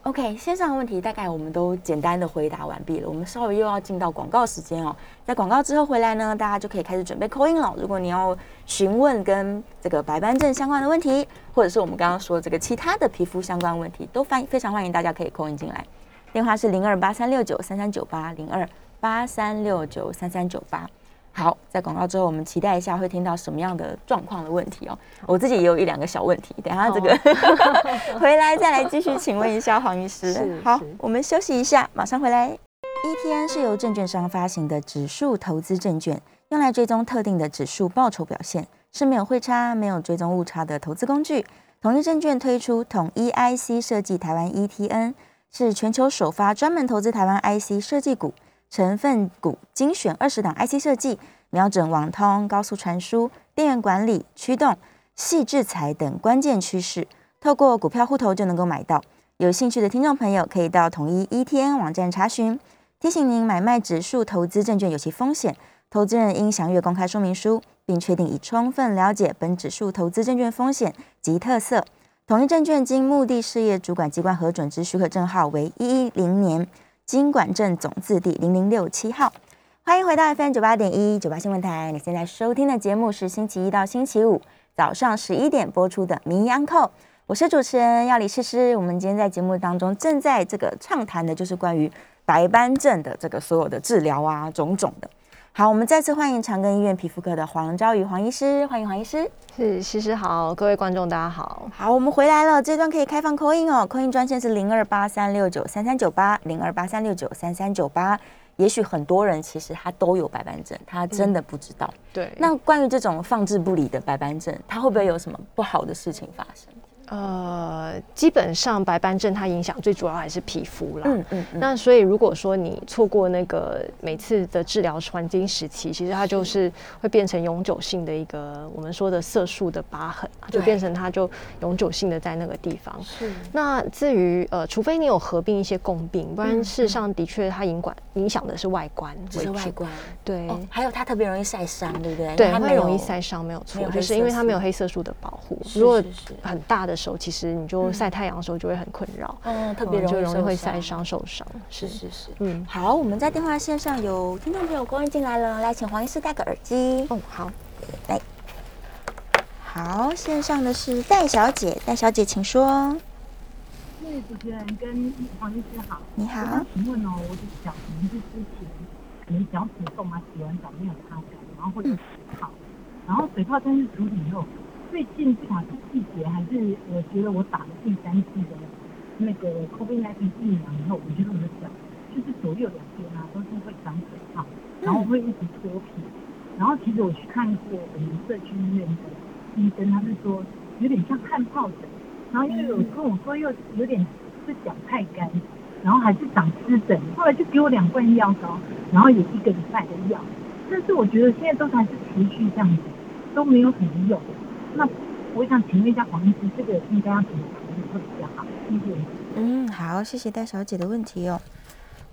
OK，线上的问题大概我们都简单的回答完毕了，我们稍微又要进到广告时间哦。在广告之后回来呢，大家就可以开始准备扣音了。如果你要询问跟这个白斑症相关的问题，或者是我们刚刚说这个其他的皮肤相关问题，都欢非常欢迎大家可以扣音进来。电话是零二八三六九三三九八零二八三六九三三九八。好，在广告之后，我们期待一下会听到什么样的状况的问题哦。我自己也有一两个小问题，等下这个 回来再来继续请问一下黄医师。好，我们休息一下，马上回来。ETN 是由证券商发行的指数投资证券，用来追踪特定的指数报酬表现，是没有汇差、没有追踪误差的投资工具。统一证券推出统一 IC 设计台湾 ETN，是全球首发专门投资台湾 IC 设计股。成分股精选二十档 IC 设计，瞄准网通、高速传输、电源管理、驱动、细制材等关键趋势，透过股票户头就能够买到。有兴趣的听众朋友可以到统一 ETN 网站查询。提醒您，买卖指数投资证券有其风险，投资人应详阅公开说明书，并确定已充分了解本指数投资证券风险及特色。统一证券经目的事业主管机关核准之许可证号为一一零年。金管证总字第零零六七号，欢迎回到 FM 九八点一九八新闻台。你现在收听的节目是星期一到星期五早上十一点播出的《名医安扣》，我是主持人要李诗诗。我们今天在节目当中正在这个畅谈的就是关于白斑症的这个所有的治疗啊，种种的。好，我们再次欢迎长庚医院皮肤科的黄昭宇黄医师，欢迎黄医师。是诗诗好，各位观众大家好。好，我们回来了，这段可以开放扣音哦，扣音专线是零二八三六九三三九八零二八三六九三三九八。也许很多人其实他都有白斑症，他真的不知道。对，那关于这种放置不理的白斑症，它会不会有什么不好的事情发生？呃，基本上白斑症它影响最主要还是皮肤啦。嗯嗯嗯，那所以如果说你错过那个每次的治疗黄金时期，其实它就是会变成永久性的一个我们说的色素的疤痕啊，就变成它就永久性的在那个地方。是那至于呃，除非你有合并一些共病，不然嗯事实上的确它影管影响的是外观只为主。是外观对。哦，还有它特别容易晒伤，对不对？对，它会容易晒伤，没有错就是因为它没有黑色素的保护。如果很大的时候，其实你就晒太阳的时候就会很困扰，嗯，特别容易受容易会晒。伤受伤。是是是，嗯，好，我们在电话线上有听众朋友公音进来了，来，请黄医师戴个耳机。哦，好，来好，线上的是戴小姐，戴小姐请说。是主持人跟黄医师好。你好请问哦，我的脚可能是之前可能脚趾痛啊，洗完澡没有擦干，然后或者水泡，然后水泡但是处理后，最近不晓得是季节还是我觉得我打了第三剂的那个 COVID-19 疫苗以后，我觉得我的脚就是左右两边啊都是会长水泡，然后会一直脱皮。然后其实我去看过我们社区医院的医生，他是说有点像汗疱疹。然后因为有跟我说又有点是脚太干，然后还是长湿疹，后来就给我两罐药膏，然后也一个礼拜的药，但是我觉得现在都还是持续这样子，都没有什么用。那我想请问一下黄医师，这个应该要怎么处理会比较好？谢谢。嗯，好，谢谢戴小姐的问题哦。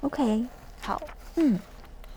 OK，好，嗯，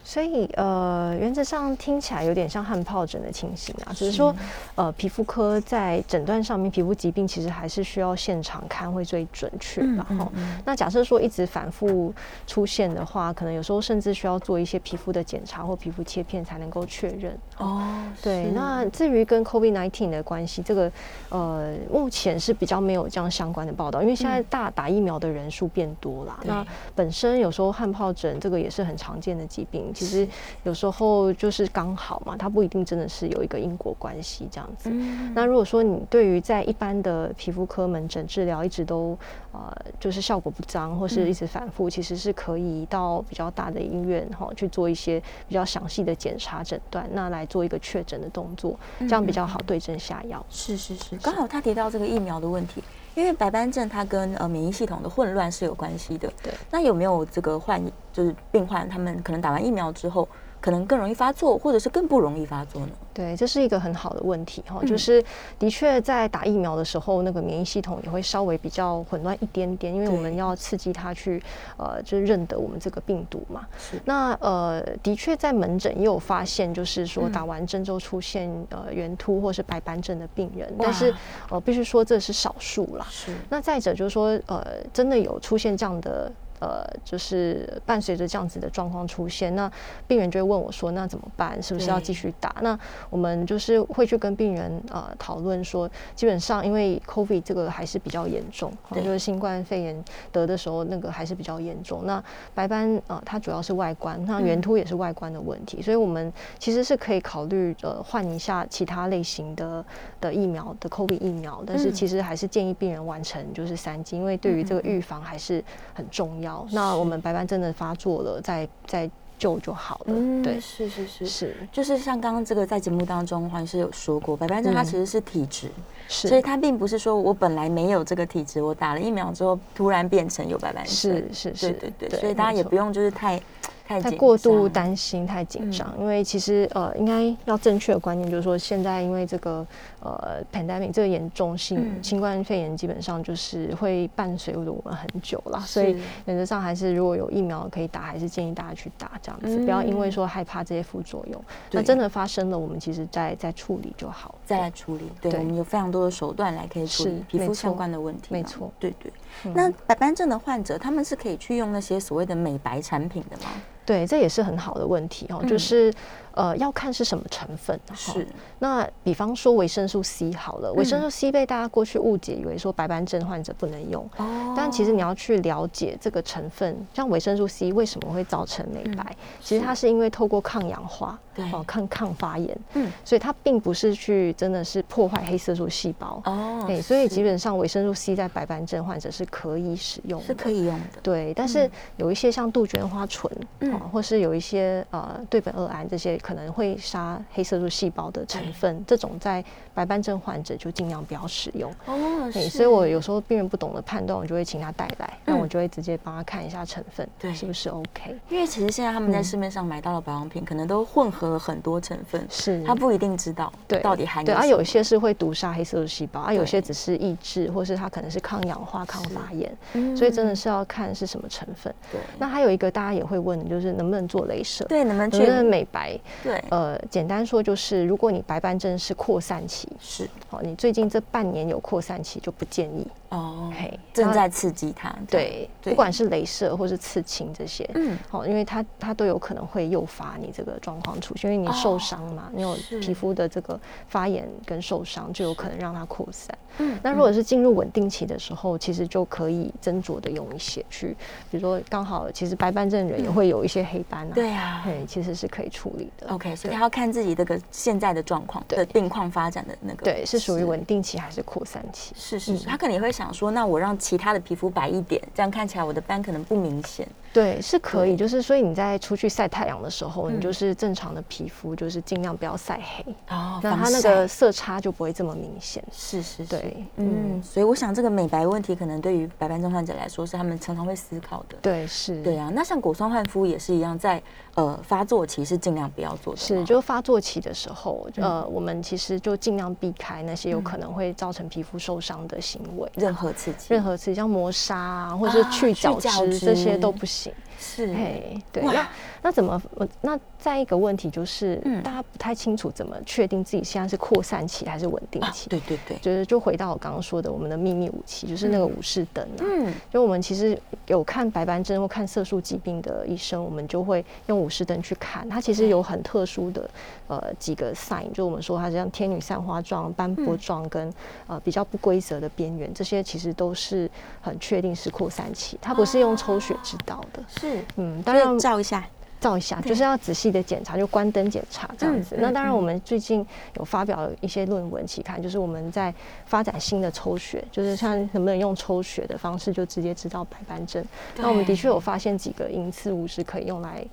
所以呃，原则上听起来有点像汗疱疹的情形啊，只是说呃，皮肤科在诊断上面，皮肤疾病其实还是需要现场看会最准确。然后，那假设说一直反复出现的话，可能有时候甚至需要做一些皮肤的检查或皮肤切片才能够确认。哦，对。那至于跟 COVID-19 的关系，这个呃，目前是比较没有这样相关的报道，因为现在大打疫苗的人数变多了。那本身有时候汗疱疹这个也是很常见的疾病。其实有时候就是刚好嘛，它不一定真的是有一个因果关系这样子。那如果说你对于在一般的皮肤科门诊治疗一直都呃就是效果不彰，或是一直反复，其实是可以到比较大的医院哈去做一些比较详细的检查诊断，那来做一个确诊的动作，这样比较好对症下药。是是是，刚好他提到这个疫苗的问题。因为白斑症它跟呃免疫系统的混乱是有关系的。对。那有没有这个患就是病患他们可能打完疫苗之后，可能更容易发作，或者是更不容易发作呢？对，这是一个很好的问题哈。就是的确在打疫苗的时候，那个免疫系统也会稍微比较混乱一点点，因为我们要刺激它去呃，就是认得我们这个病毒嘛。是。那呃，的确在门诊也有发现，就是说打完针之后出现呃圆秃或是白斑症的病人，但是呃，必须说这是少数啦。是。那再者就是说呃，真的有出现这样的。呃，就是伴随着这样子的状况出现，那病人就会问我说：“那怎么办？是不是要继续打？”那我们就是会去跟病人呃讨论说，基本上因为 COVID 这个还是比较严重，就是新冠肺炎得的时候那个还是比较严重。那白斑呃，它主要是外观，那圆秃也是外观的问题，所以我们其实是可以考虑呃换一下其他类型的的疫苗的 COVID 疫苗，但是其实还是建议病人完成就是三剂，因为对于这个预防还是很重要。那我们白斑真的发作了，再再救就好了。嗯，对，是是是。是，就是像刚刚这个在节目当中黄医师有说过，白斑症它其实是体质，是，所以它并不是说我本来没有这个体质，我打了疫苗之后突然变成有白斑症。是是是，对对对，所以大家也不用就是太。太过度担心、太紧张，因为其实呃，应该要正确的观念就是说，现在因为这个呃 pandemic 这个严重性，新冠肺炎基本上就是会伴随着我们很久了，所以原则上还是如果有疫苗可以打，还是建议大家去打，这样子不要因为说害怕这些副作用，那真的发生了，我们其实再再处理就好，再来处理。对，我们有非常多的手段来可以处理皮肤相关的问题。没错，对对。那白斑症的患者，他们是可以去用那些所谓的美白产品的吗？对，这也是很好的问题哦，就是。呃，要看是什么成分。是。那比方说维生素 C 好了，维生素 C 被大家过去误解，以为说白斑症患者不能用。哦。但其实你要去了解这个成分，像维生素 C 为什么会造成美白？其实它是因为透过抗氧化，对，哦，抗抗发炎。嗯。所以它并不是去真的是破坏黑色素细胞。哦。对，所以基本上维生素 C 在白斑症患者是可以使用，是可以用的。对，但是有一些像杜鹃花醇，嗯，或是有一些呃对苯二胺这些。可能会杀黑色素细胞的成分，这种在白斑症患者就尽量不要使用。哦，对，所以我有时候病人不懂得判断，我就会请他带来，那我就会直接帮他看一下成分，对，是不是 OK？因为其实现在他们在市面上买到的保养品，可能都混合了很多成分，是他不一定知道对到底含有。对，而有一些是会毒杀黑色素细胞，啊有些只是抑制，或是它可能是抗氧化、抗发炎，所以真的是要看是什么成分。对，那还有一个大家也会问的就是能不能做镭射？对，能不能能不能美白？对。呃，简单说就是，如果你白斑症是扩散期，是，好，你最近这半年有扩散期就不建议。哦，嘿，正在刺激它，对，不管是镭射或是刺青这些，嗯，好，因为它它都有可能会诱发你这个状况出现，因为你受伤嘛，你有皮肤的这个发炎跟受伤，就有可能让它扩散。嗯，那如果是进入稳定期的时候，其实就可以斟酌的用一些去，比如说刚好其实白斑症人也会有一些黑斑啊，对啊，对，其实是可以处理的。OK，所以要看自己这个现在的状况的病况发展的那个，对，是属于稳定期还是扩散期？是是是，他可能也会想说，那我让其他的皮肤白一点，这样看起来我的斑可能不明显。对，是可以，就是所以你在出去晒太阳的时候，嗯你就是正常的皮肤，就是尽量不要晒黑，哦那它那个色差就不会这么明显。是是是，对嗯，所以我想这个美白问题，可能对于白斑症患者来说，是他们常常会思考的。对，是，对啊，那像果酸焕肤也是一样，在呃发作期是尽量不要做是，就发作期的时候，嗯呃，我们其实就尽量避开那些有可能会造成皮肤受伤的行为，任何刺激，任何刺激，像磨砂啊，或者是去角去角质这些都不行。是嘿，对，那那怎么？呃那再一个问题就是，嗯大家不太清楚怎么确定自己现在是扩散期还是稳定啊期。对对对，就是就回到我刚刚说的，我们的秘密武器就是那个武士灯啊。嗯就我们其实有看白斑症或看色素疾病的医生，我们就会用武士灯去看，它其实有很特殊的呃几个 sign，就我们说它像天女散花状、斑驳状跟呃比较不规则的边缘，这些其实都是很确定是扩散期，它不是用抽血知道的。是，嗯，当所然照一下，照一下，就是要仔细的检查，就关灯检查这样子。那当然，我们最近有发表一些论文期刊，就是我们在发展新的抽血，就是像能不能用抽血的方式就直接知道白斑症。那我们的确有发现几个因次物是可以用来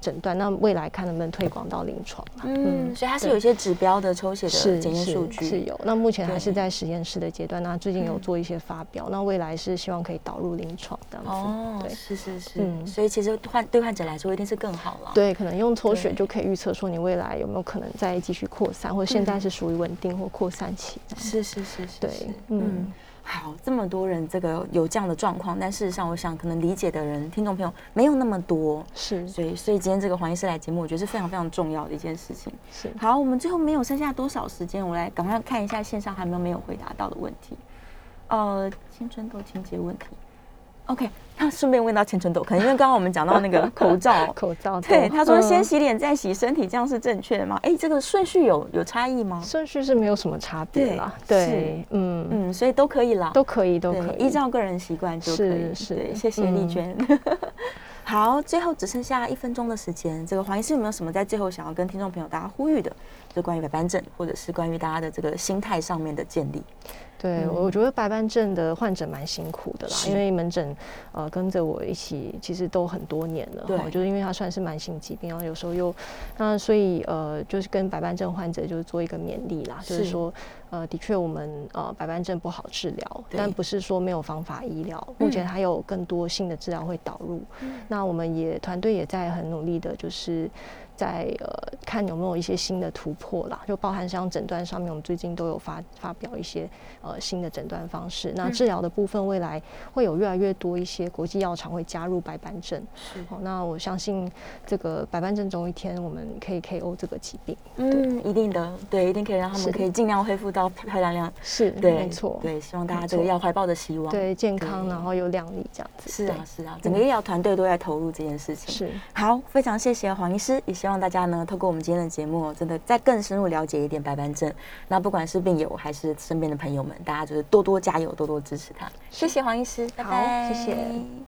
诊断，那未来看能不能推广到临床啦嗯，所以它是有一些指标的抽血的是检验是数据，是有，那目前还是在实验室的阶段，那最近有嗯。做一些发表，那未来是希望可以导入临床这样子。哦，对。是是是，嗯。所以其实患对患者来说一定是更好了，，对，可能用抽血就可以预测说你未来有没有可能再继续扩散，或者现在嗯。是属于稳定或扩散期。是是是是，对嗯。好，这么多人这个有这样的状况，但事实上，我想可能理解的人，听众朋友没有那么多，是所以，所以今天这个黄医师来节目，我觉得是非常非常重要的一件事情。是，好，我们最后没有剩下多少时间，我来赶快看一下线上还有没有没有回答到的问题。呃，青春痘清洁问题，OK，那顺便问到千春豆，可能因为刚刚我们讲到那个 口罩口罩对，他说先嗯洗脸再洗身体，这样是正确的吗？哎，这个顺序有有差异吗？顺序是没有什么差别啦。对对，嗯，嗯，所以都可以啦，都可以，都可，以，依照个人习惯就可以。是谢谢丽嗯娟。好，最后只剩下一分钟的时间，这个黄医师有没有什么在最后想要跟听众朋友大家呼吁的？就关于白斑症，或者是关于大家的这个心态上面的建立。对，嗯。我觉得白斑症的患者蛮辛苦的啦，因为门诊呃跟着我一起，其实都很多年了，对哈就是因为它算是慢性疾病，然后有时候又那所以呃就是跟白斑症患者就是做一个勉励啦，就是是。说呃的确我们呃白斑症不好治疗，但不是说没有方法医疗，目前嗯。还有更多新的治疗会导入，那我们也团队也在很努力的，就是。在呃看有没有一些新的突破啦，就包含像诊断上面，我们最近都有发发表一些呃新的诊断方式。那治疗的部分，未来会有越来越多一些国际药厂会加入白斑症。是好、那我相信这个白斑症总有一天我们可以 KO 这个疾病。嗯，一定的，对，一定可以让他们可以尽量恢复到漂漂亮亮。是，对，没错，对，希望大家这个要怀抱的希望。，对健康，然后又亮丽这样子。是啊，是啊，整个医疗团队都在投入这件事情。是，好，非常谢谢黄医师，也希望大家呢，透过我们今天的节目，真的再更深入了解一点白斑症。那不管是病友还是身边的朋友们，大家就是多多加油，多多支持他。谢谢黄医师，拜好拜，谢谢。